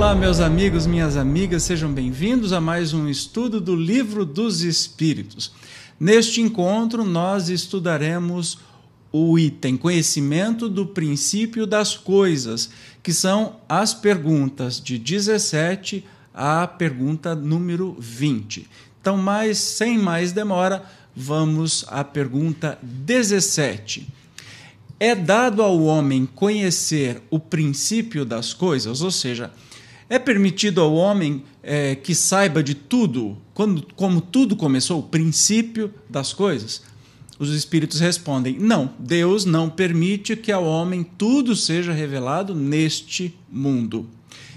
Olá, meus amigos, minhas amigas, sejam bem-vindos a mais um estudo do Livro dos Espíritos. Neste encontro, nós estudaremos o item Conhecimento do Princípio das Coisas, que são as perguntas de 17 à pergunta número 20. Então, mais, sem mais demora, vamos à pergunta 17. É dado ao homem conhecer o princípio das coisas, ou seja, é permitido ao homem é, que saiba de tudo, quando, como tudo começou, o princípio das coisas? Os espíritos respondem: não, Deus não permite que ao homem tudo seja revelado neste mundo.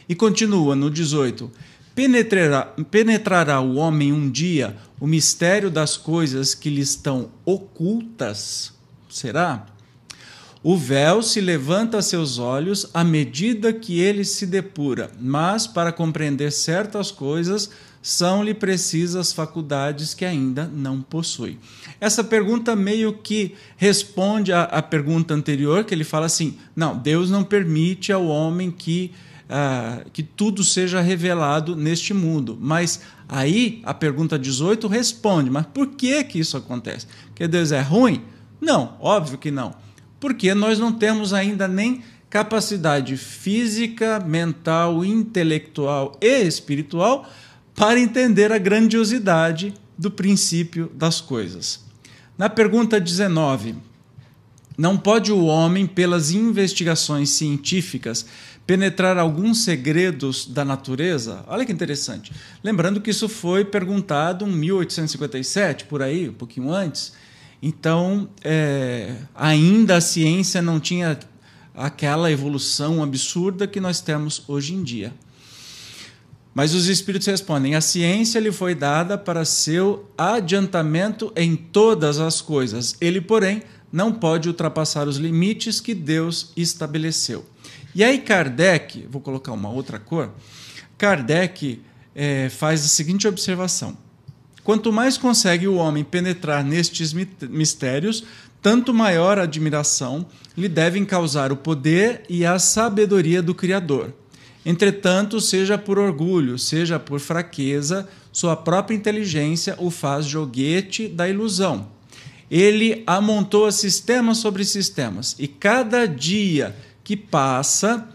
E continua no 18: penetrará, penetrará o homem um dia o mistério das coisas que lhe estão ocultas? Será? O véu se levanta a seus olhos à medida que ele se depura, mas para compreender certas coisas são-lhe precisas faculdades que ainda não possui. Essa pergunta meio que responde à, à, pergunta anterior, que ele fala assim: não, Deus não permite ao homem que, uh, que tudo seja revelado neste mundo. Mas aí a pergunta 18 responde: mas por que, que isso acontece? Que Deus é ruim? Não, óbvio que não porque nós não temos ainda nem capacidade física, mental, intelectual e espiritual para entender a grandiosidade do princípio das coisas. Na pergunta 19, não pode o homem, pelas investigações científicas, penetrar alguns segredos da natureza? Olha que interessante. Lembrando que isso foi perguntado em 1857, por aí, um pouquinho antes, então, é, ainda a ciência não tinha aquela evolução absurda que nós temos hoje em dia. Mas os espíritos respondem: a ciência lhe foi dada para seu adiantamento em todas as coisas. Ele, porém, não pode ultrapassar os limites que Deus estabeleceu. E aí, Kardec, vou colocar uma outra cor. Kardec é, faz a seguinte observação: Quanto mais consegue o homem penetrar nestes mistérios, tanto maior admiração lhe devem causar o poder e a sabedoria do Criador. Entretanto, seja por orgulho, seja por fraqueza, sua própria inteligência o faz joguete da ilusão. Ele amontoa sistemas sobre sistemas, e cada dia que passa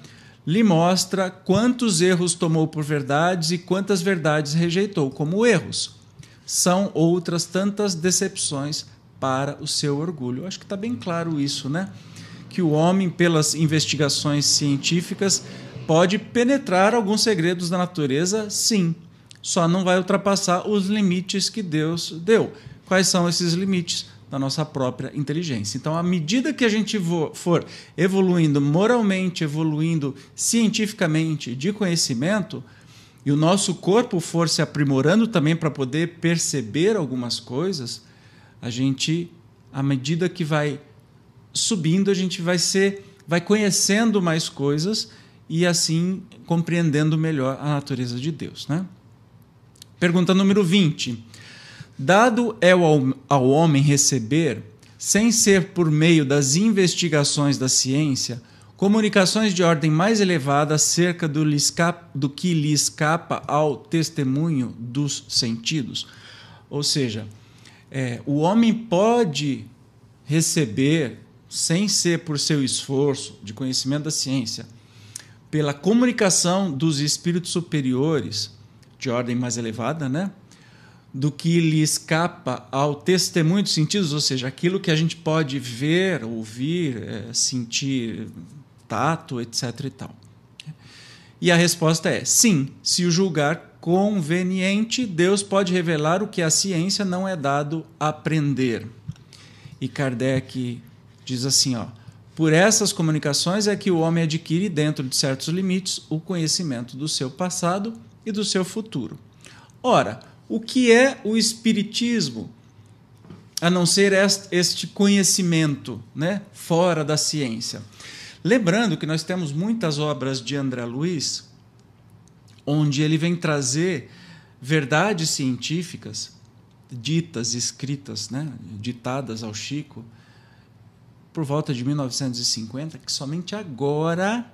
lhe mostra quantos erros tomou por verdades e quantas verdades rejeitou como erros são outras tantas decepções para o seu orgulho. acho que está bem claro isso, né? Que o homem, pelas investigações científicas, pode penetrar alguns segredos da natureza, sim, só não vai ultrapassar os limites que Deus deu. Quais são esses limites? Da nossa própria inteligência. Então, à medida que a gente for evoluindo moralmente, evoluindo cientificamente de conhecimento, e o nosso corpo for se aprimorando também para poder perceber algumas coisas, a gente, à medida que vai subindo, a gente vai ser, vai conhecendo mais coisas e assim compreendendo melhor a natureza de Deus, né? Pergunta número 20. Dado é ao, ao homem receber, sem ser por meio das investigações da ciência, comunicações de ordem mais elevada acerca do, do, que lhe escapa ao testemunho dos sentidos. Ou seja, é, o homem pode receber, sem ser por seu esforço de conhecimento da ciência, pela comunicação dos espíritos superiores de ordem mais elevada, né? do que lhe escapa ao testemunho dos sentidos, ou seja, aquilo que a gente pode ver, ouvir, é, sentir, tato, etc. E, tal. e a resposta é sim, se o julgar conveniente, Deus pode revelar o que a ciência não é dado aprender. E Kardec diz assim, ó, por essas comunicações é que o homem adquire, dentro de certos limites, o conhecimento do seu passado e do seu futuro. Ora, o que é o Espiritismo? A não ser este conhecimento né, fora da ciência. Lembrando que nós temos muitas obras de André Luiz, onde ele vem trazer verdades científicas ditas, escritas, né, ditadas ao Chico por volta de 1950, que somente agora,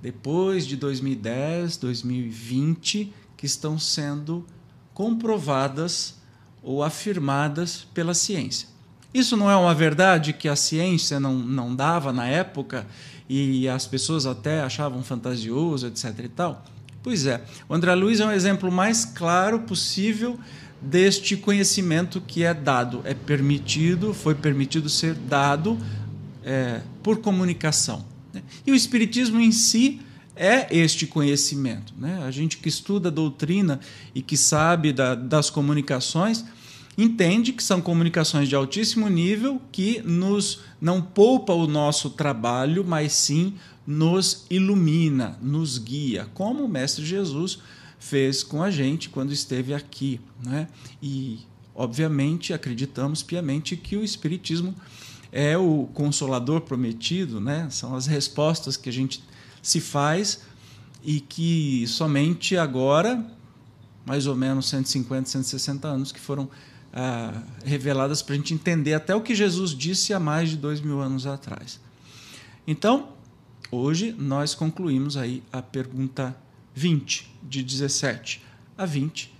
depois de 2010, 2020, que estão sendo comprovadas ou afirmadas pela ciência. Isso não é uma verdade que a ciência não, não dava na época e as pessoas até achavam fantasioso, etc. e tal? Pois é, o André Luiz é um exemplo mais claro possível deste conhecimento que é dado, é permitido, foi permitido ser dado é, por comunicação. Né? E o Espiritismo em si é este conhecimento. Né? A gente que estuda a doutrina e que sabe da, das comunicações entende que são comunicações de altíssimo nível que nos não poupa o nosso trabalho, mas sim nos ilumina, nos guia, como o Mestre Jesus fez com a gente quando esteve aqui. Né? E, obviamente, acreditamos piamente que o Espiritismo é o consolador prometido, né? são as respostas que a gente se faz e que somente agora, mais ou menos 150, 160 anos, que foram ah, reveladas para a gente entender até o que Jesus disse há mais de dois mil anos atrás. Então, hoje nós concluímos aí a pergunta 20, de 17 a 20,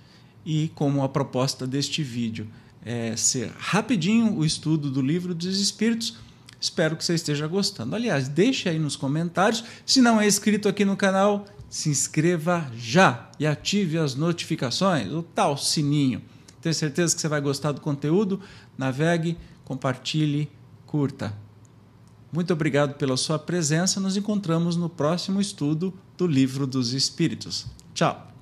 e como a proposta deste vídeo é ser rapidinho o estudo do livro dos Espíritos, espero que você esteja gostando. Aliás, deixe aí nos comentários. Se não é inscrito aqui no canal, se inscreva já e ative as notificações, o tal sininho. Tenho certeza que você vai gostar do conteúdo. Navegue, compartilhe, curta. Muito obrigado pela sua presença. Nos encontramos no próximo estudo do Livro dos Espíritos. Tchau!